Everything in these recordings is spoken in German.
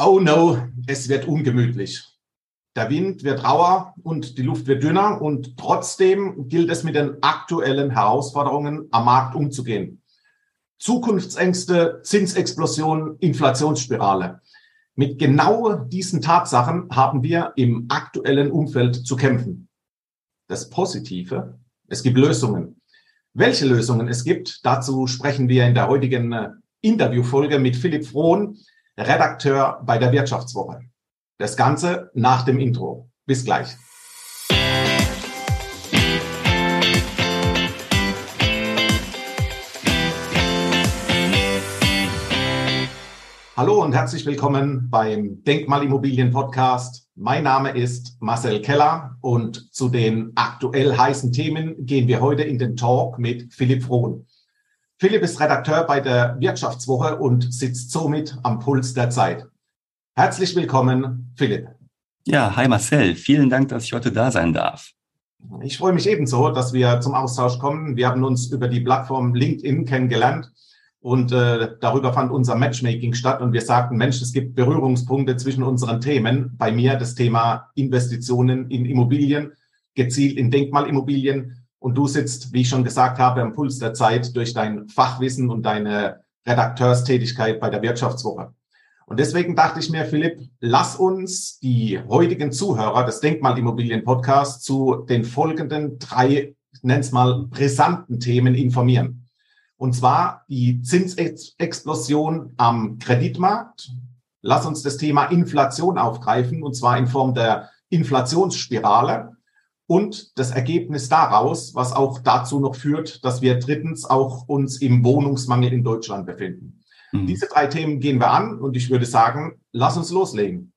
Oh no, es wird ungemütlich. Der Wind wird rauer und die Luft wird dünner und trotzdem gilt es mit den aktuellen Herausforderungen am Markt umzugehen. Zukunftsängste, Zinsexplosion, Inflationsspirale. Mit genau diesen Tatsachen haben wir im aktuellen Umfeld zu kämpfen. Das Positive, es gibt Lösungen. Welche Lösungen es gibt, dazu sprechen wir in der heutigen äh, Interviewfolge mit Philipp Frohn, Redakteur bei der Wirtschaftswoche. Das Ganze nach dem Intro. Bis gleich. Hallo und herzlich willkommen beim Denkmalimmobilien Podcast. Mein Name ist Marcel Keller und zu den aktuell heißen Themen gehen wir heute in den Talk mit Philipp Frohn. Philipp ist Redakteur bei der Wirtschaftswoche und sitzt somit am Puls der Zeit. Herzlich willkommen, Philipp. Ja, hi Marcel. Vielen Dank, dass ich heute da sein darf. Ich freue mich ebenso, dass wir zum Austausch kommen. Wir haben uns über die Plattform LinkedIn kennengelernt und äh, darüber fand unser Matchmaking statt und wir sagten, Mensch, es gibt Berührungspunkte zwischen unseren Themen. Bei mir das Thema Investitionen in Immobilien, gezielt in Denkmalimmobilien und du sitzt, wie ich schon gesagt habe, am Puls der Zeit durch dein Fachwissen und deine Redakteurstätigkeit bei der Wirtschaftswoche. Und deswegen dachte ich mir, Philipp, lass uns die heutigen Zuhörer des Denkmalimmobilien-Podcasts zu den folgenden drei, nenn's mal, brisanten Themen informieren. Und zwar die Zinsexplosion am Kreditmarkt. Lass uns das Thema Inflation aufgreifen, und zwar in Form der Inflationsspirale und das Ergebnis daraus, was auch dazu noch führt, dass wir drittens auch uns im Wohnungsmangel in Deutschland befinden. Mhm. Diese drei Themen gehen wir an und ich würde sagen, lass uns loslegen.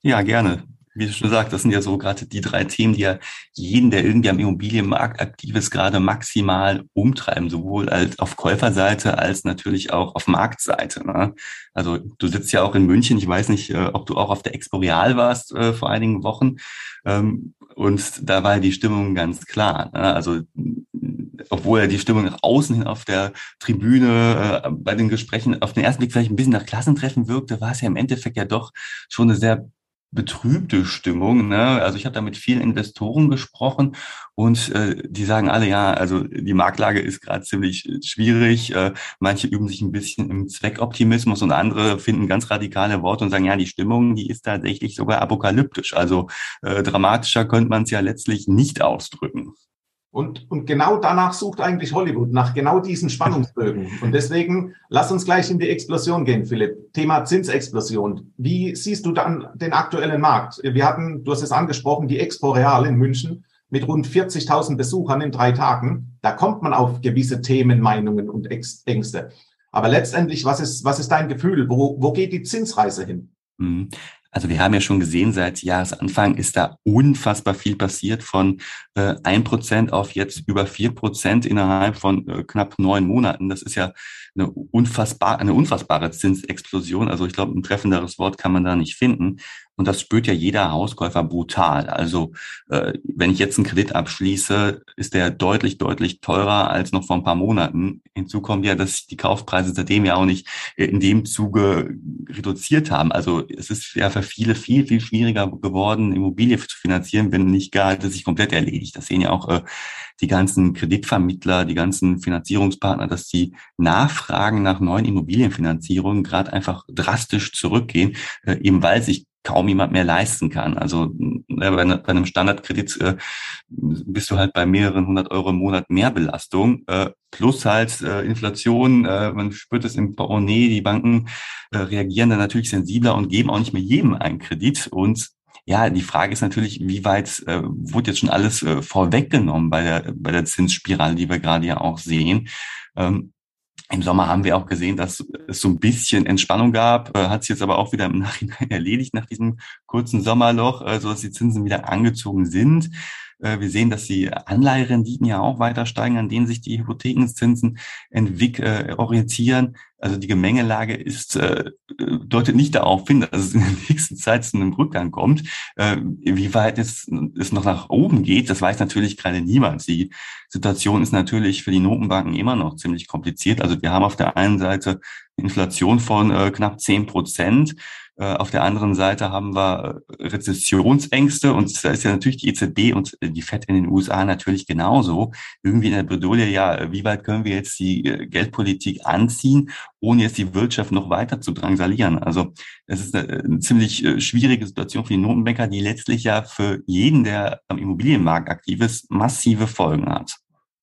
Ja, gerne. Wie du schon gesagt, das sind ja so gerade die drei Themen, die ja jeden, der irgendwie am Immobilienmarkt aktiv ist, gerade maximal umtreiben, sowohl als auf Käuferseite als natürlich auch auf Marktseite. Ne? Also du sitzt ja auch in München, ich weiß nicht, äh, ob du auch auf der Exporeal warst äh, vor einigen Wochen. Ähm, und da war die Stimmung ganz klar. Ne? Also obwohl ja die Stimmung nach außen hin auf der Tribüne äh, bei den Gesprächen auf den ersten Blick vielleicht ein bisschen nach Klassentreffen wirkte, war es ja im Endeffekt ja doch schon eine sehr betrübte Stimmung. Ne? Also ich habe da mit vielen Investoren gesprochen und äh, die sagen alle, ja, also die Marktlage ist gerade ziemlich schwierig. Äh, manche üben sich ein bisschen im Zweckoptimismus und andere finden ganz radikale Worte und sagen, ja, die Stimmung, die ist tatsächlich sogar apokalyptisch. Also äh, dramatischer könnte man es ja letztlich nicht ausdrücken. Und, und genau danach sucht eigentlich Hollywood, nach genau diesen Spannungsbögen. Und deswegen lass uns gleich in die Explosion gehen, Philipp. Thema Zinsexplosion. Wie siehst du dann den aktuellen Markt? Wir hatten, du hast es angesprochen, die Expo Real in München mit rund 40.000 Besuchern in drei Tagen. Da kommt man auf gewisse Themen, Meinungen und Ängste. Aber letztendlich, was ist, was ist dein Gefühl? Wo, wo geht die Zinsreise hin? Also wir haben ja schon gesehen, seit Jahresanfang ist da unfassbar viel passiert von äh, ein Prozent auf jetzt über vier Prozent innerhalb von äh, knapp neun Monaten. Das ist ja eine unfassbar, eine unfassbare Zinsexplosion. Also ich glaube, ein treffenderes Wort kann man da nicht finden. Und das spürt ja jeder Hauskäufer brutal. Also äh, wenn ich jetzt einen Kredit abschließe, ist der deutlich, deutlich teurer als noch vor ein paar Monaten. Hinzu kommt ja, dass die Kaufpreise seitdem ja auch nicht äh, in dem Zuge reduziert haben. Also es ist ja für viele viel, viel schwieriger geworden, Immobilie zu finanzieren, wenn nicht gar es sich komplett erledigt. Das sehen ja auch äh, die ganzen Kreditvermittler, die ganzen Finanzierungspartner, dass die Nachfragen nach neuen Immobilienfinanzierungen gerade einfach drastisch zurückgehen, äh, eben weil sich kaum jemand mehr leisten kann. Also ne, bei, ne, bei einem Standardkredit äh, bist du halt bei mehreren hundert Euro im Monat mehr Belastung, äh, plus halt äh, Inflation, äh, man spürt es im Portemonnaie, die Banken äh, reagieren dann natürlich sensibler und geben auch nicht mehr jedem einen Kredit. Und ja, die Frage ist natürlich, wie weit äh, wurde jetzt schon alles äh, vorweggenommen bei der, bei der Zinsspirale, die wir gerade ja auch sehen. Ähm, im Sommer haben wir auch gesehen, dass es so ein bisschen Entspannung gab, äh, hat sich jetzt aber auch wieder im Nachhinein erledigt nach diesem kurzen Sommerloch, äh, so dass die Zinsen wieder angezogen sind. Äh, wir sehen, dass die Anleiherenditen ja auch weiter steigen, an denen sich die Hypothekenzinsen äh, orientieren. Also die Gemengelage ist, äh, deutet nicht darauf hin, dass es in der nächsten Zeit zu einem Rückgang kommt. Äh, wie weit es, es noch nach oben geht, das weiß natürlich gerade niemand. Die Situation ist natürlich für die Notenbanken immer noch ziemlich kompliziert. Also wir haben auf der einen Seite Inflation von äh, knapp zehn Prozent. Äh, auf der anderen Seite haben wir äh, Rezessionsängste und da ist ja natürlich die EZB und äh, die FED in den USA natürlich genauso. Irgendwie in der Bredouille, ja, wie weit können wir jetzt die Geldpolitik anziehen, ohne jetzt die Wirtschaft noch weiter zu drangsalieren? Also es ist eine, ziemlich schwierige Situation für die Notenbanker, die letztlich ja für jeden, der am Immobilienmarkt aktiv ist, massive Folgen hat.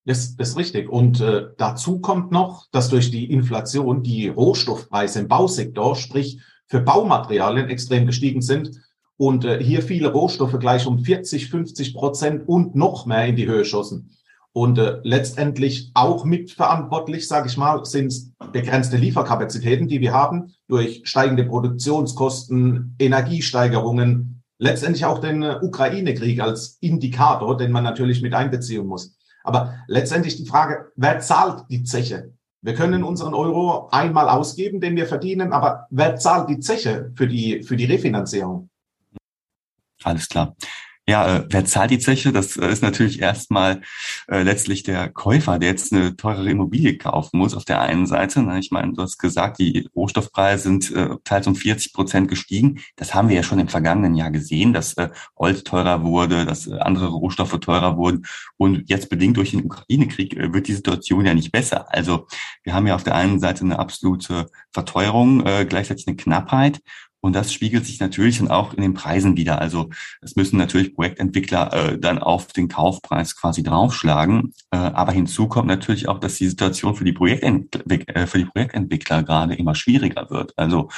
Das ist richtig. Und äh, dazu kommt noch, dass durch die Inflation die Rohstoffpreise im Bausektor, sprich für Baumaterialien, extrem gestiegen sind und äh, hier viele Rohstoffe gleich um 40, 50 Prozent und noch mehr in die Höhe schossen. Und äh, letztendlich auch mitverantwortlich, sage ich mal, sind begrenzte Lieferkapazitäten, die wir haben durch steigende Produktionskosten, Energiesteigerungen, letztendlich auch den äh, Ukraine-Krieg als Indikator, den man natürlich mit einbeziehen muss. Aber letztendlich die Frage, wer zahlt die Zeche? Wir können unseren Euro einmal ausgeben, den wir verdienen, aber wer zahlt die Zeche für die, für die Refinanzierung? Alles klar. Ja, äh, wer zahlt die Zeche? Das äh, ist natürlich erstmal äh, letztlich der Käufer, der jetzt eine teurere Immobilie kaufen muss auf der einen Seite. Ne? Ich meine, du hast gesagt, die Rohstoffpreise sind äh, teils um 40 Prozent gestiegen. Das haben wir ja schon im vergangenen Jahr gesehen, dass äh, Holz teurer wurde, dass äh, andere Rohstoffe teurer wurden. Und jetzt bedingt durch den Ukraine-Krieg äh, wird die Situation ja nicht besser. Also wir haben ja auf der einen Seite eine absolute Verteuerung, äh, gleichzeitig eine Knappheit. Und das spiegelt sich natürlich dann auch in den Preisen wieder. Also es müssen natürlich Projektentwickler äh, dann auf den Kaufpreis quasi draufschlagen. Äh, aber hinzu kommt natürlich auch, dass die Situation für die, Projektentwick äh, für die Projektentwickler gerade immer schwieriger wird. Also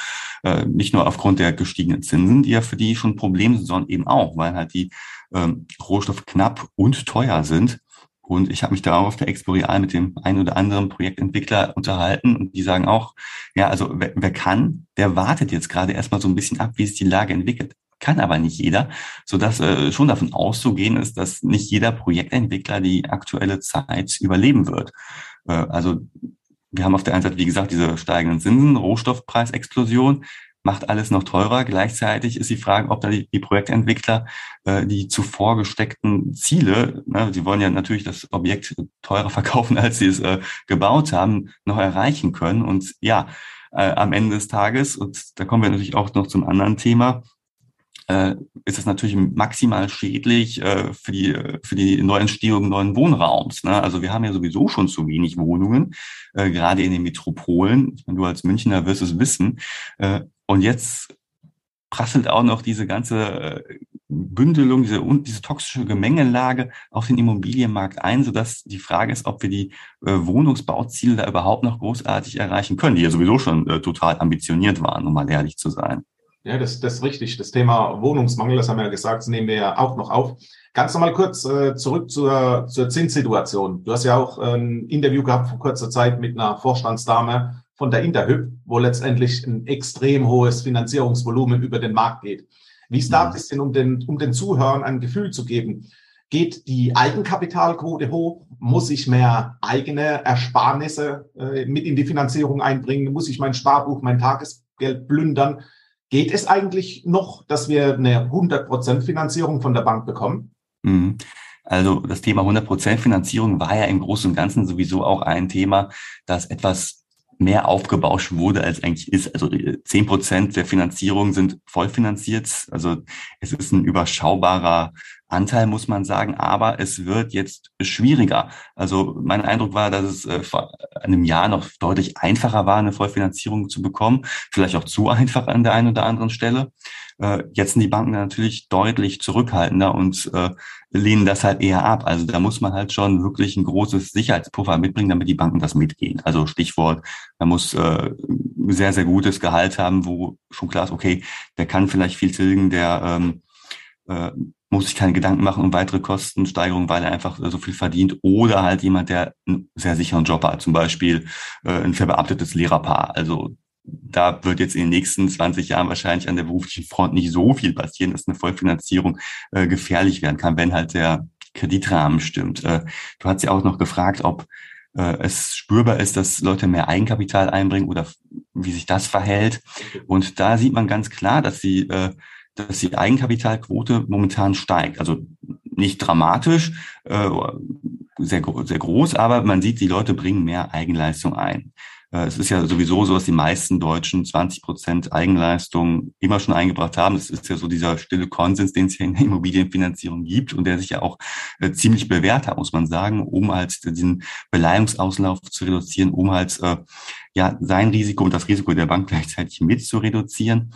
äh, nicht nur aufgrund der gestiegenen Zinsen, die ja für die schon ein Problem sind, sondern eben auch, weil halt die ähm, Rohstoffe knapp und teuer sind. Und ich habe mich da auf der Expo Real mit dem einen oder anderen Projektentwickler unterhalten und die sagen auch, ja, also wer, wer kann, der wartet jetzt gerade erstmal so ein bisschen ab, wie sich die Lage entwickelt. Kann aber nicht jeder, so dass äh, schon davon auszugehen ist, dass nicht jeder Projektentwickler die aktuelle Zeit überleben wird. Äh, also wir haben auf der einen Seite, wie gesagt, diese steigenden Zinsen, Rohstoffpreisexplosion macht alles noch teurer. Gleichzeitig ist die Frage, ob da die, die Projektentwickler äh, die zuvor gesteckten Ziele, ne, sie wollen ja natürlich das Objekt teurer verkaufen, als sie es äh, gebaut haben, noch erreichen können. Und ja, äh, am Ende des Tages, und da kommen wir natürlich auch noch zum anderen Thema, äh, ist es natürlich maximal schädlich äh, für die für die Neuentstehung neuen Wohnraums. Ne? Also wir haben ja sowieso schon zu wenig Wohnungen, äh, gerade in den Metropolen. Ich meine, du als Münchner wirst es wissen. Äh, und jetzt prasselt auch noch diese ganze äh, Bündelung, diese, diese toxische Gemengelage auf den Immobilienmarkt ein, sodass die Frage ist, ob wir die äh, Wohnungsbauziele da überhaupt noch großartig erreichen können, die ja sowieso schon äh, total ambitioniert waren, um mal ehrlich zu sein. Ja, das, das ist richtig. Das Thema Wohnungsmangel, das haben wir ja gesagt, das nehmen wir ja auch noch auf. Ganz nochmal kurz äh, zurück zur, zur Zinssituation. Du hast ja auch ein Interview gehabt vor kurzer Zeit mit einer Vorstandsdame von der Interhyp, wo letztendlich ein extrem hohes Finanzierungsvolumen über den Markt geht. Wie ist da ein bisschen, um den, um den Zuhörern ein Gefühl zu geben? Geht die Eigenkapitalquote hoch? Muss ich mehr eigene Ersparnisse äh, mit in die Finanzierung einbringen? Muss ich mein Sparbuch, mein Tagesgeld plündern? Geht es eigentlich noch, dass wir eine 100% Finanzierung von der Bank bekommen? Mhm. Also das Thema 100% Finanzierung war ja im Großen und Ganzen sowieso auch ein Thema, das etwas mehr aufgebauscht wurde, als eigentlich ist. Also äh, zehn Prozent der Finanzierung sind vollfinanziert. Also es ist ein überschaubarer Anteil, muss man sagen, aber es wird jetzt schwieriger. Also mein Eindruck war, dass es äh, vor einem Jahr noch deutlich einfacher war, eine Vollfinanzierung zu bekommen. Vielleicht auch zu einfach an der einen oder anderen Stelle. Äh, jetzt sind die Banken natürlich deutlich zurückhaltender und äh, lehnen das halt eher ab. Also da muss man halt schon wirklich ein großes Sicherheitspuffer mitbringen, damit die Banken das mitgehen. Also Stichwort, man muss äh, sehr, sehr gutes Gehalt haben, wo schon klar ist, okay, der kann vielleicht viel tilgen, der ähm, äh, muss sich keine Gedanken machen um weitere Kostensteigerungen, weil er einfach so viel verdient. Oder halt jemand, der einen sehr sicheren Job hat, zum Beispiel äh, ein verbeamtetes Lehrerpaar. Also da wird jetzt in den nächsten 20 Jahren wahrscheinlich an der beruflichen Front nicht so viel passieren, dass eine Vollfinanzierung äh, gefährlich werden kann, wenn halt der Kreditrahmen stimmt. Äh, du hast ja auch noch gefragt, ob äh, es spürbar ist, dass Leute mehr Eigenkapital einbringen oder wie sich das verhält. Und da sieht man ganz klar, dass sie äh, dass die Eigenkapitalquote momentan steigt. Also nicht dramatisch, äh, sehr, sehr groß, aber man sieht, die Leute bringen mehr Eigenleistung ein. Äh, es ist ja sowieso so, dass die meisten Deutschen 20 Prozent Eigenleistung immer schon eingebracht haben. Das ist ja so dieser stille Konsens, den es hier in der Immobilienfinanzierung gibt und der sich ja auch äh, ziemlich bewährt hat, muss man sagen, um halt diesen Beleihungsauslauf zu reduzieren, um halt äh, ja sein Risiko und das Risiko der Bank gleichzeitig mit zu reduzieren.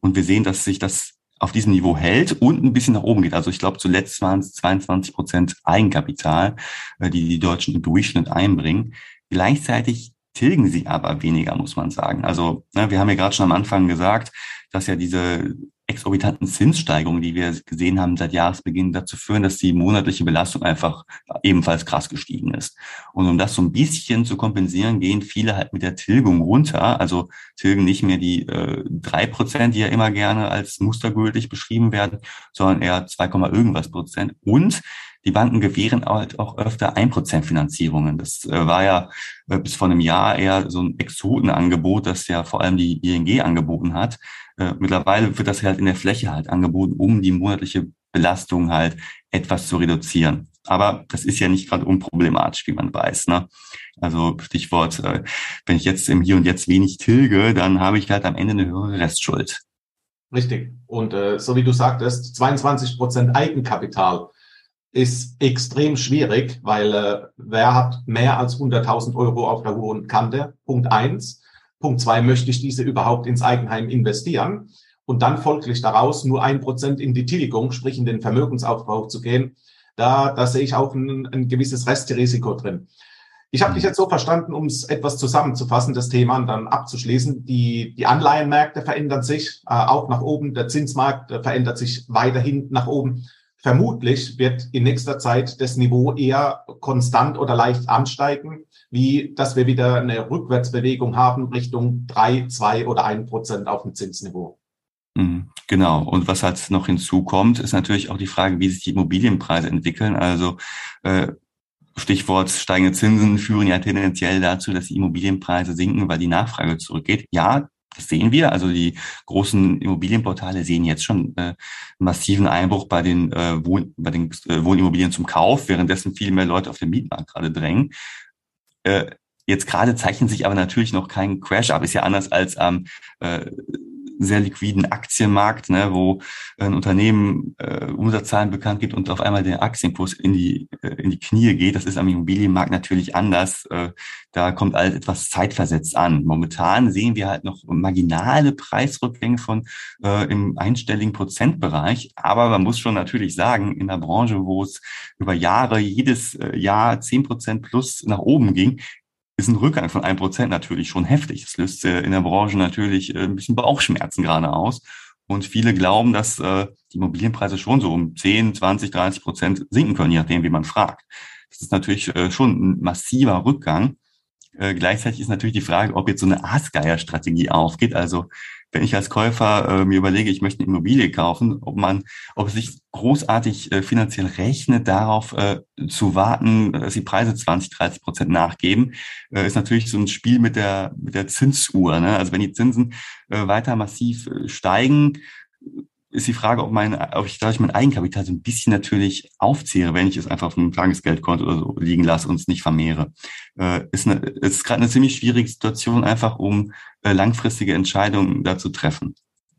Und wir sehen, dass sich das auf diesem Niveau hält und ein bisschen nach oben geht. Also ich glaube, zuletzt waren es 22 Prozent Eigenkapital, die die Deutschen im Durchschnitt einbringen. Gleichzeitig tilgen sie aber weniger, muss man sagen. Also ne, wir haben ja gerade schon am Anfang gesagt, dass ja diese exorbitanten Zinssteigerungen, die wir gesehen haben seit Jahresbeginn, dazu führen, dass die monatliche Belastung einfach ebenfalls krass gestiegen ist. Und um das so ein bisschen zu kompensieren, gehen viele halt mit der Tilgung runter, also tilgen nicht mehr die äh, drei äh, Prozent, die ja immer gerne als mustergültig beschrieben werden, sondern eher 2, irgendwas Prozent. Und die Banken gewähren halt auch öfter 1% Finanzierungen. Das äh, war ja äh, bis vor einem Jahr eher so ein Exotenangebot, das ja vor allem die ING angeboten hat. Äh, mittlerweile wird das halt in der Fläche halt angeboten, um die monatliche Belastung halt etwas zu reduzieren. Aber das ist ja nicht gerade unproblematisch, wie man weiß. Ne? Also Stichwort, wenn ich jetzt im Hier und Jetzt wenig tilge, dann habe ich halt am Ende eine höhere Restschuld. Richtig. Und äh, so wie du sagtest, 22 Prozent Eigenkapital ist extrem schwierig, weil äh, wer hat mehr als 100.000 Euro auf der hohen Kante? Punkt eins. Punkt zwei, möchte ich diese überhaupt ins Eigenheim investieren? Und dann folglich daraus nur ein Prozent in die Tilgung, sprich in den Vermögensaufbau zu gehen. Da, da sehe ich auch ein, ein gewisses Restrisiko drin. Ich habe dich jetzt so verstanden, um es etwas zusammenzufassen, das Thema und dann abzuschließen. Die, die Anleihenmärkte verändern sich äh, auch nach oben. Der Zinsmarkt äh, verändert sich weiterhin nach oben. Vermutlich wird in nächster Zeit das Niveau eher konstant oder leicht ansteigen, wie dass wir wieder eine Rückwärtsbewegung haben Richtung drei, zwei oder ein Prozent auf dem Zinsniveau. Mhm, genau. Und was halt noch hinzukommt, ist natürlich auch die Frage, wie sich die Immobilienpreise entwickeln. Also äh, Stichwort steigende Zinsen führen ja tendenziell dazu, dass die Immobilienpreise sinken, weil die Nachfrage zurückgeht. Ja, das sehen wir. Also die großen Immobilienportale sehen jetzt schon äh, massiven Einbruch bei den, äh, Wohn bei den äh, Wohnimmobilien zum Kauf, währenddessen viel mehr Leute auf den Mietmarkt gerade drängen. Äh, jetzt gerade zeichnet sich aber natürlich noch kein Crash ab. Ist ja anders als am äh, sehr liquiden Aktienmarkt, ne, wo ein Unternehmen äh, Umsatzzahlen bekannt gibt und auf einmal der Aktienkurs in die, äh, in die Knie geht. Das ist am Immobilienmarkt natürlich anders. Äh, da kommt alles etwas zeitversetzt an. Momentan sehen wir halt noch marginale Preisrückgänge von äh, im einstelligen Prozentbereich. Aber man muss schon natürlich sagen, in der Branche, wo es über Jahre, jedes äh, Jahr zehn Prozent plus nach oben ging, ist ein Rückgang von einem Prozent natürlich schon heftig. Das löst äh, in der Branche natürlich äh, ein bisschen Bauchschmerzen gerade aus. Und viele glauben, dass äh, die Immobilienpreise schon so um 10, 20, 30 Prozent sinken können, je nachdem, wie man fragt. Das ist natürlich schon ein massiver Rückgang. Gleichzeitig ist natürlich die Frage, ob jetzt so eine Aasgeier-Strategie aufgeht. Also wenn ich als Käufer äh, mir überlege, ich möchte eine Immobilie kaufen, ob man, ob es sich großartig äh, finanziell rechnet, darauf äh, zu warten, dass die Preise 20, 30 Prozent nachgeben, äh, ist natürlich so ein Spiel mit der mit der Zinsuhr. Ne? Also wenn die Zinsen äh, weiter massiv äh, steigen, ist die Frage, ob, mein, ob ich dadurch mein Eigenkapital so ein bisschen natürlich aufzehre, wenn ich es einfach auf einem Tagesgeldkonto oder so liegen lasse und es nicht vermehre. Äh, ist, eine, ist gerade eine ziemlich schwierige Situation, einfach um äh, langfristige Entscheidungen da zu treffen.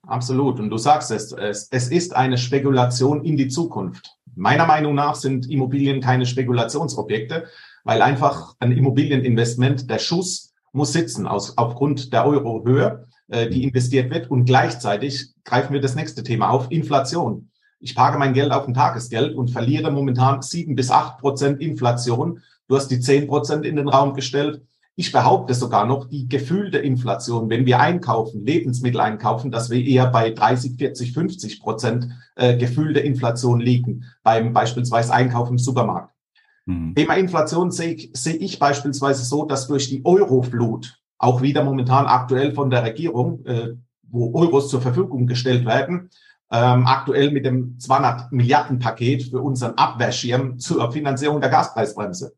Absolut. Und du sagst es, es, es ist eine Spekulation in die Zukunft. Meiner Meinung nach sind Immobilien keine Spekulationsobjekte, weil einfach ein Immobilieninvestment, der Schuss muss sitzen aus, aufgrund der Eurohöhe äh, die investiert wird. Und gleichzeitig greifen wir das nächste Thema auf, Inflation. Ich parke mein Geld auf ein Tagesgeld und verliere momentan sieben bis acht Prozent Inflation. Du hast die zehn Prozent in den Raum gestellt. Ich behaupte sogar noch, die gefühlte Inflation, wenn wir einkaufen, Lebensmittel einkaufen, dass wir eher bei 30, 40, 50 Prozent äh, gefühlte Inflation liegen, beim beispielsweise Einkaufen im Supermarkt. Mhm. Thema Inflation sehe ich, sehe ich beispielsweise so, dass durch die Euroflut auch wieder momentan aktuell von der Regierung, äh, wo Euros zur Verfügung gestellt werden, ähm, aktuell mit dem 200 Milliarden Paket für unseren Abwehrschirm zur Finanzierung der Gaspreisbremse.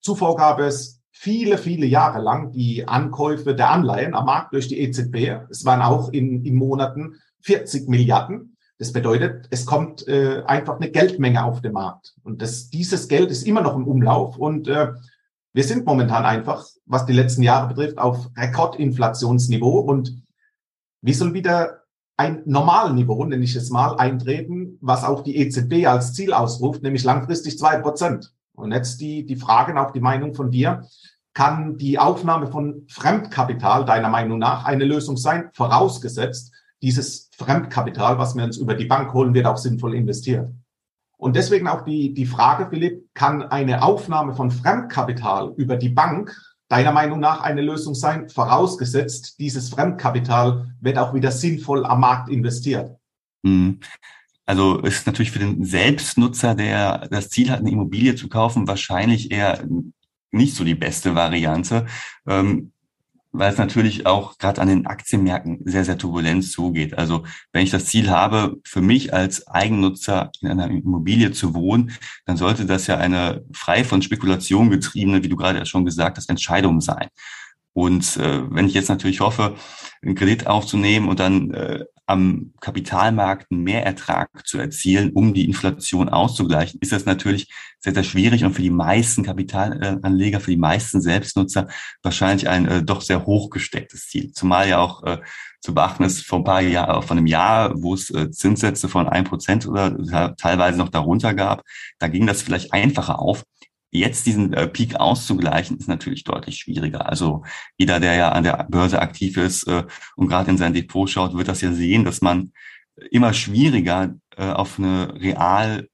Zuvor gab es viele, viele Jahre lang die Ankäufe der Anleihen am Markt durch die EZB. Es waren auch in, in Monaten 40 Milliarden. Das bedeutet, es kommt äh, einfach eine Geldmenge auf den Markt. Und das, dieses Geld ist immer noch im Umlauf und äh, Wir sind momentan einfach, was die letzten Jahre betrifft, auf Rekordinflationsniveau und wie soll wieder ein Normalniveau, nenne ich es mal, eintreten, was auch die EZB als Ziel ausruft, nämlich langfristig zwei Prozent. Und jetzt die, die Frage und auch die Meinung von dir. Kann die Aufnahme von Fremdkapital deiner Meinung nach eine Lösung sein, vorausgesetzt, dieses Fremdkapital, was wir uns über die Bank holen, wird auch sinnvoll investiert? Und deswegen auch die, die Frage, Philipp, kann eine Aufnahme von Fremdkapital über die Bank deiner Meinung nach eine Lösung sein, vorausgesetzt, dieses Fremdkapital wird auch wieder sinnvoll am Markt investiert? Hm. Also ist natürlich für den Selbstnutzer, der das Ziel hat, eine Immobilie zu kaufen, wahrscheinlich eher nicht so die beste Variante. Ähm, weil es natürlich auch gerade an den Aktienmärkten sehr, sehr turbulent zugeht. Also wenn ich das Ziel habe, für mich als Eigennutzer in einer Immobilie zu wohnen, dann sollte das ja eine frei von Spekulation getriebene, wie du gerade schon gesagt hast, Entscheidung sein. Und äh, wenn ich jetzt natürlich hoffe, einen Kredit aufzunehmen und dann äh, am Kapitalmarkt mehr Ertrag zu erzielen, um die Inflation auszugleichen, ist das natürlich sehr, sehr schwierig und für die meisten Kapitalanleger, für die meisten Selbstnutzer wahrscheinlich ein äh, doch sehr hochgestecktes Ziel. Zumal ja auch äh, zu beachten ist, vor ein paar Jahren, von einem Jahr, wo es äh, Zinssätze von ein Prozent oder teilweise noch darunter gab, da ging das vielleicht einfacher auf. Jetzt diesen äh, Peak auszugleichen, ist natürlich deutlich schwieriger. Also jeder, der ja an der Börse aktiv ist äh, und gerade in sein Depot schaut, wird das ja sehen, dass man immer schwieriger äh, auf eine real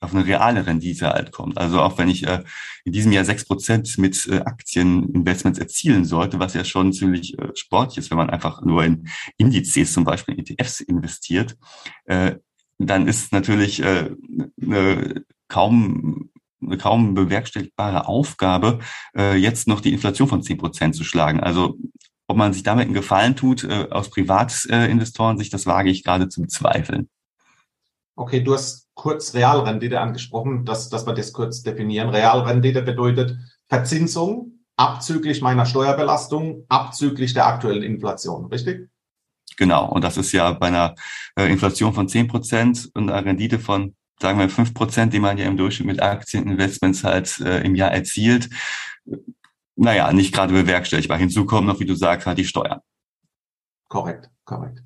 auf eine reale Rendite halt kommt. Also auch wenn ich äh, in diesem Jahr sechs Prozent mit äh, Aktieninvestments erzielen sollte, was ja schon ziemlich äh, sportlich ist, wenn man einfach nur in Indizes, zum Beispiel in ETFs investiert, äh, dann ist natürlich äh, eine kaum kaum bewerkstelligbare Aufgabe, äh, jetzt noch die Inflation von zehn Prozent zu schlagen. Also ob man sich damit einen Gefallen tut, äh, aus Privatinvestoren sich, das wage ich gerade zu bezweifeln. Okay, du hast kurz Realrendite angesprochen, dass, dass wir das kurz definieren. Realrendite bedeutet Verzinsung abzüglich meiner Steuerbelastung, abzüglich der aktuellen Inflation, richtig? Genau, und das ist ja bei einer äh, Inflation von zehn Prozent und einer Rendite von sagen wir fünf Prozent, die man ja im Durchschnitt mit Aktieninvestments halt äh, im Jahr erzielt, naja, nicht gerade bewerkstelligbar. Hinzu kommen noch, wie du sagst, halt die Steuern. Korrekt, korrekt.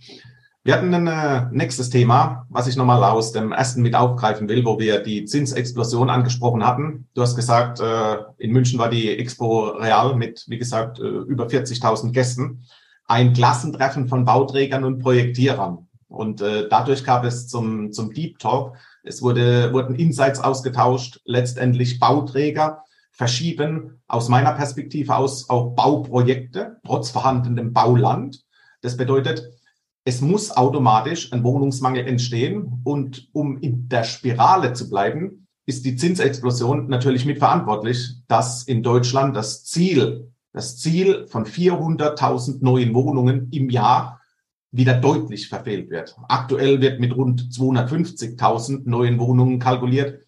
Wir hatten ein äh, nächstes Thema, was ich nochmal aus dem ersten mit aufgreifen will, wo wir die Zinsexplosion angesprochen hatten. Du hast gesagt, äh, in München war die Expo Real mit, wie gesagt, äh, über 40.000 Gästen. Ein Klassentreffen von Bauträgern und Projektierern. Und äh, dadurch gab es zum, zum Deep Talk es wurde, wurden Insights ausgetauscht, letztendlich Bauträger verschieben aus meiner Perspektive aus auch Bauprojekte trotz vorhandenem Bauland. Das bedeutet, es muss automatisch ein Wohnungsmangel entstehen und um in der Spirale zu bleiben, ist die Zinsexplosion natürlich mitverantwortlich, dass in Deutschland das Ziel, das Ziel von 400.000 neuen Wohnungen im Jahr wieder deutlich verfehlt wird. Aktuell wird mit rund 250.000 neuen Wohnungen kalkuliert,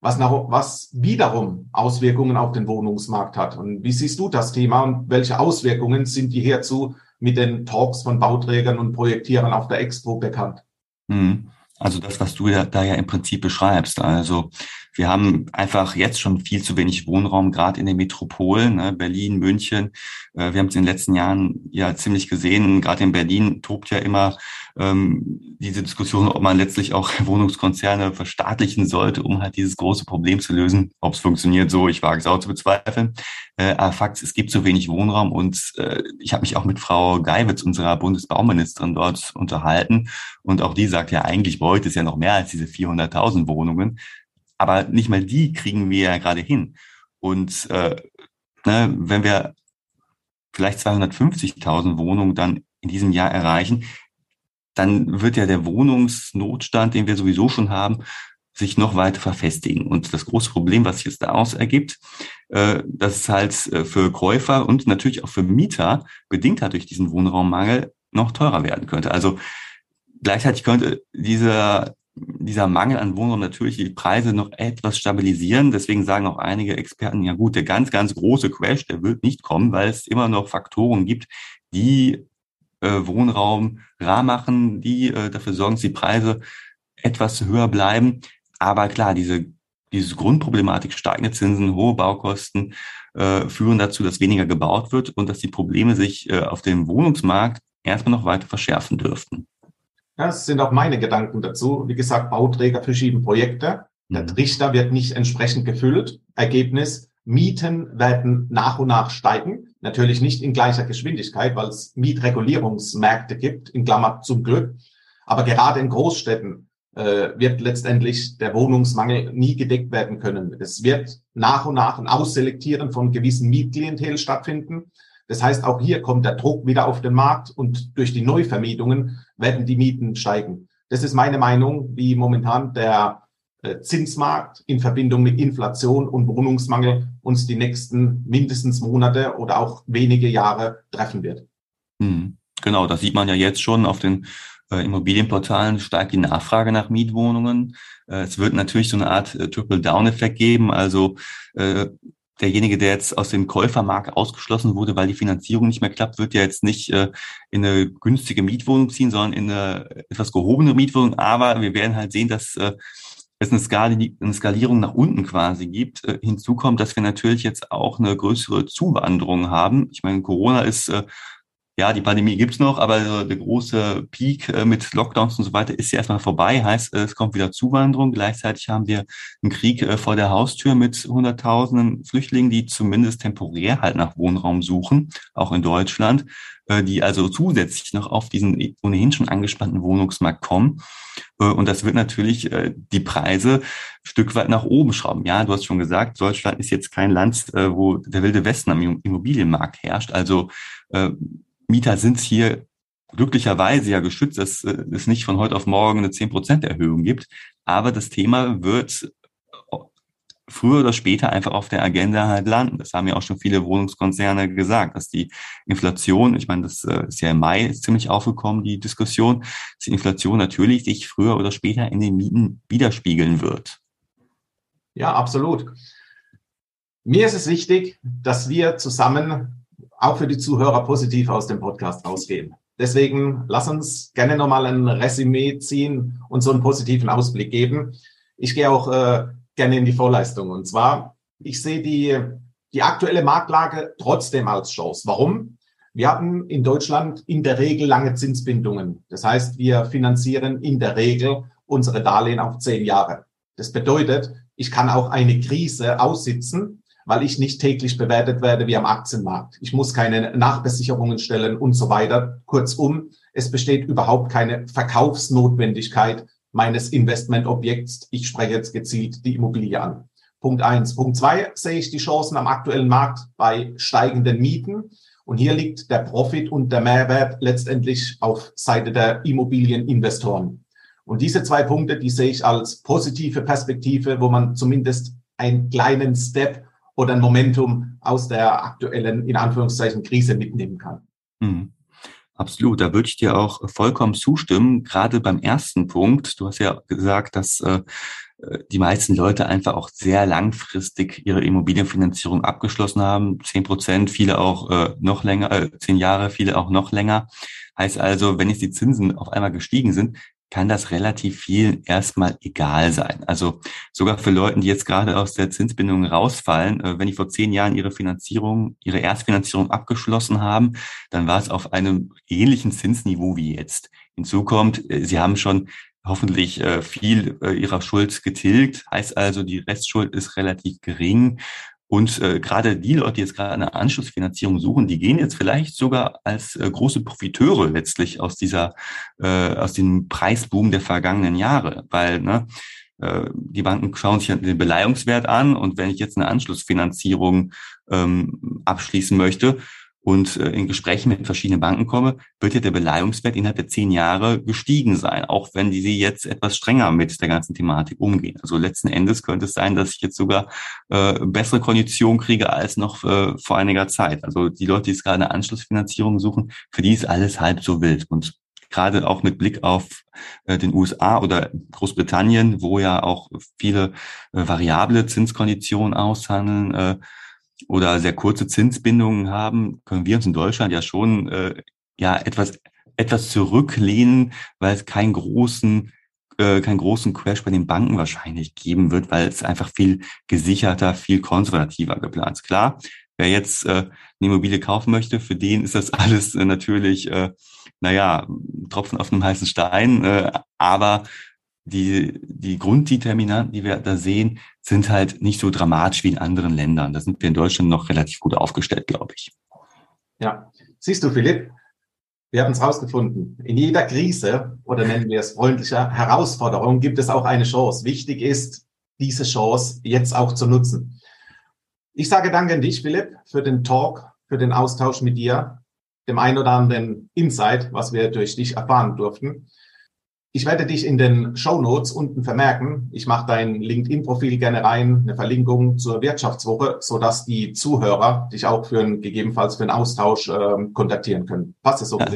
was, nach, was wiederum Auswirkungen auf den Wohnungsmarkt hat. Und wie siehst du das Thema und welche Auswirkungen sind hierzu mit den Talks von Bauträgern und Projektierern auf der Expo bekannt? Hm. Also das, was du ja, da ja im Prinzip beschreibst. Also wir haben einfach jetzt schon viel zu wenig Wohnraum, gerade in den Metropolen, ne, Berlin, München. Äh, wir haben es in den letzten Jahren ja ziemlich gesehen. Gerade in Berlin tobt ja immer ähm, diese Diskussion, ob man letztlich auch Wohnungskonzerne verstaatlichen sollte, um halt dieses große Problem zu lösen. Ob es funktioniert so, ich wage es auch zu bezweifeln. Äh, aber Fakt, es gibt zu wenig Wohnraum und äh, ich habe mich auch mit Frau Geiwitz, unserer Bundesbauministerin, dort unterhalten. Und auch die sagt ja, eigentlich bräuchte es ja noch mehr als diese 400.000 Wohnungen. Aber nicht mal die kriegen wir ja gerade hin. Und äh, ne, wenn wir vielleicht 250.000 Wohnungen dann in diesem Jahr erreichen, dann wird ja der Wohnungsnotstand, den wir sowieso schon haben, sich noch weiter verfestigen. Und das große Problem, was sich jetzt daraus ergibt, äh, dass es halt äh, für Käufer und natürlich auch für Mieter bedingt hat durch diesen Wohnraummangel noch teurer werden könnte. Also gleichzeitig könnte dieser dieser Mangel an Wohnraum natürlich die Preise noch etwas stabilisieren. Deswegen sagen auch einige Experten, ja gut, der ganz, ganz große Crash, der wird nicht kommen, weil es immer noch Faktoren gibt, die äh, Wohnraum rar machen, die äh, dafür sorgen, dass die Preise etwas höher bleiben. Aber klar, diese, diese Grundproblematik, steigende Zinsen, hohe Baukosten, äh, führen dazu, dass weniger gebaut wird und dass die Probleme sich äh, auf dem Wohnungsmarkt erstmal noch weiter verschärfen dürften. Das sind auch meine Gedanken dazu. Wie gesagt, Bauträger verschieben Projekte. Der mhm. Trichter wird nicht entsprechend gefüllt. Ergebnis, Mieten werden nach und nach steigen. Natürlich nicht in gleicher Geschwindigkeit, weil es Mietregulierungsmärkte gibt, in Klammer zum Glück. Aber gerade in Großstädten äh, wird letztendlich der Wohnungsmangel nie gedeckt werden können. Es wird nach und nach ein Ausselektieren von gewissen Mietklientel stattfinden. Das heißt, auch hier kommt der Druck wieder auf den Markt und durch die Neuvermietungen werden die Mieten steigen. Das ist meine Meinung, wie momentan der äh, Zinsmarkt in Verbindung mit Inflation und Wohnungsmangel uns die nächsten mindestens Monate oder auch wenige Jahre treffen wird. Hm, genau, das sieht man ja jetzt schon auf den äh, Immobilienportalen steigt die Nachfrage nach Mietwohnungen. Äh, es wird natürlich so eine Art Triple-Down-Effekt geben. Also derjenige, der jetzt aus dem Käufermarkt ausgeschlossen wurde, weil die Finanzierung nicht mehr klappt, wird ja jetzt nicht äh, in eine günstige Mietwohnung ziehen, sondern in eine etwas gehobene Mietwohnung. Aber wir werden halt sehen, dass äh, es eine, Skali eine Skalierung nach unten quasi gibt. Äh, hinzu kommt, dass wir natürlich jetzt auch eine größere Zuwanderung haben. Ich meine, Corona ist äh, ja, die Pandemie gibt's noch, aber der große Peak äh, mit Lockdowns und so weiter ist ja erstmal vorbei. Heißt, es kommt wieder Zuwanderung. Gleichzeitig haben wir einen Krieg äh, vor der Haustür mit Hunderttausenden Flüchtlingen, die zumindest temporär halt nach Wohnraum suchen, auch in Deutschland, äh, die also zusätzlich noch auf diesen ohnehin schon angespannten Wohnungsmarkt kommen. Und das wird natürlich die Preise Stück weit nach oben schrauben. Ja, du hast schon gesagt, Deutschland ist jetzt kein Land, wo der wilde Westen am Immobilienmarkt herrscht. Also Mieter sind hier glücklicherweise ja geschützt, dass es nicht von heute auf morgen eine 10% Erhöhung gibt. Aber das Thema wird früher oder später einfach auf der Agenda halt landen. Das haben ja auch schon viele Wohnungskonzerne gesagt, dass die Inflation, ich meine, das äh, ist ja im Mai ziemlich aufgekommen, die Diskussion, dass die Inflation natürlich sich früher oder später in den Mieten widerspiegeln wird. Ja, absolut. Mir ist es wichtig, dass wir zusammen auch für die Zuhörer positiv aus dem Podcast rausgehen. Deswegen lass uns gerne nochmal ein Resümee ziehen und so einen positiven Ausblick geben. Ich gehe auch äh, gerne in die Vorleistung. Und zwar, ich sehe die, die aktuelle Marktlage trotzdem als Chance. Warum? Wir haben in Deutschland in der Regel lange Zinsbindungen. Das heißt, wir finanzieren in der Regel unsere Darlehen auf zehn Jahre. Das bedeutet, ich kann auch eine Krise aussitzen weil ich nicht täglich bewertet werde wie am Aktienmarkt. Ich muss keine Nachbesicherungen stellen und so weiter. Kurzum, es besteht überhaupt keine Verkaufsnotwendigkeit meines Investmentobjekts. Ich spreche jetzt gezielt die Immobilie an. Punkt eins. Punkt zwei sehe ich die Chancen am aktuellen Markt bei steigenden Mieten. Und hier liegt der Profit und der Mehrwert letztendlich auf Seite der Immobilieninvestoren. Und diese zwei Punkte, die sehe ich als positive Perspektive, wo man zumindest einen kleinen Step oder ein Momentum aus der aktuellen, in Anführungszeichen, Krise mitnehmen kann. Mhm. Absolut, da würde ich dir auch vollkommen zustimmen. Gerade beim ersten Punkt, du hast ja gesagt, dass äh, die meisten Leute einfach auch sehr langfristig ihre Immobilienfinanzierung abgeschlossen haben. Zehn Prozent, viele auch äh, noch länger, äh, zehn Jahre, viele auch noch länger. Heißt also, wenn jetzt die Zinsen auf einmal gestiegen sind, kann das relativ viel erstmal egal sein. Also sogar für Leute, die jetzt gerade aus der Zinsbindung rausfallen, äh, wenn die vor zehn Jahren ihre Finanzierung, ihre Erstfinanzierung abgeschlossen haben, dann war es auf einem ähnlichen Zinsniveau wie jetzt. Hinzu kommt, äh, sie haben schon hoffentlich äh, viel ihrer Schuld getilgt, heißt also, die Restschuld ist relativ gering und äh, gerade die Leute, die jetzt gerade eine Anschlussfinanzierung suchen, die gehen jetzt vielleicht sogar als äh, große Profiteure letztlich aus dieser, äh, aus dem Preisboom der vergangenen Jahre, weil ne, äh, die Banken schauen sich den Beleihungswert an. Und wenn ich jetzt eine Anschlussfinanzierung ähm, abschließen möchte, und äh, in Gesprächen mit verschiedenen Banken komme, wird ja der Beleihungswert innerhalb der zehn Jahre gestiegen sein, auch wenn die sie jetzt etwas strenger mit der ganzen Thematik umgehen. Also letzten Endes könnte es sein, dass ich jetzt sogar äh, bessere Konditionen kriege als noch äh, vor einiger Zeit. Also die Leute, die jetzt gerade eine Anschlussfinanzierung suchen, für die ist alles halb so wild. Und gerade auch mit Blick auf äh, den USA oder Großbritannien, wo ja auch viele äh, variable Zinskonditionen aushandeln, äh, oder sehr kurze Zinsbindungen haben, können wir uns in Deutschland ja schon äh, ja etwas etwas zurücklehnen, weil es keinen großen äh, keinen großen Crash bei den Banken wahrscheinlich geben wird, weil es einfach viel gesicherter, viel konservativer geplant ist. Klar, wer jetzt äh, eine Immobilie kaufen möchte, für den ist das alles äh, natürlich, äh, naja, Tropfen auf einem heißen Stein. Äh, aber die, die Grunddeterminanten, die wir da sehen, sind halt nicht so dramatisch wie in anderen Ländern. Da sind wir in Deutschland noch relativ gut aufgestellt, glaube ich. Ja, siehst du, Philipp, wir haben es rausgefunden. In jeder Krise oder nennen wir es freundlicher Herausforderung gibt es auch eine Chance. Wichtig ist, diese Chance jetzt auch zu nutzen. Ich sage danke an dich, Philipp, für den Talk, für den Austausch mit dir, dem ein oder anderen Insight, was wir durch dich erfahren durften. Ich werde dich in den Show Notes unten vermerken. Ich mache dein LinkedIn-Profil gerne rein, eine Verlinkung zur Wirtschaftswoche, so dass die Zuhörer dich auch für einen, gegebenenfalls für einen Austausch äh, kontaktieren können. Passt das so ja,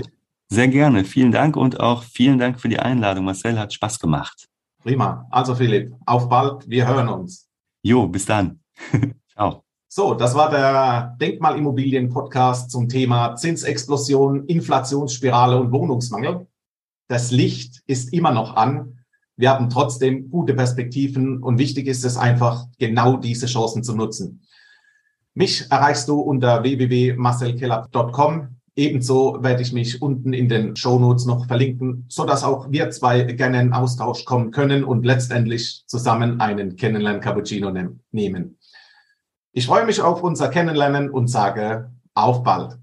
Sehr gerne. Vielen Dank und auch vielen Dank für die Einladung. Marcel hat Spaß gemacht. Prima. Also Philipp, auf bald. Wir hören uns. Jo, bis dann. Ciao. So, das war der Denkmalimmobilien-Podcast zum Thema Zinsexplosion, Inflationsspirale und Wohnungsmangel. Das Licht ist immer noch an. Wir haben trotzdem gute Perspektiven und wichtig ist es einfach, genau diese Chancen zu nutzen. Mich erreichst du unter www.marcelkeller.com. Ebenso werde ich mich unten in den Show Notes noch verlinken, so dass auch wir zwei gerne in Austausch kommen können und letztendlich zusammen einen Kennenlernen Cappuccino nehmen. Ich freue mich auf unser Kennenlernen und sage auf bald.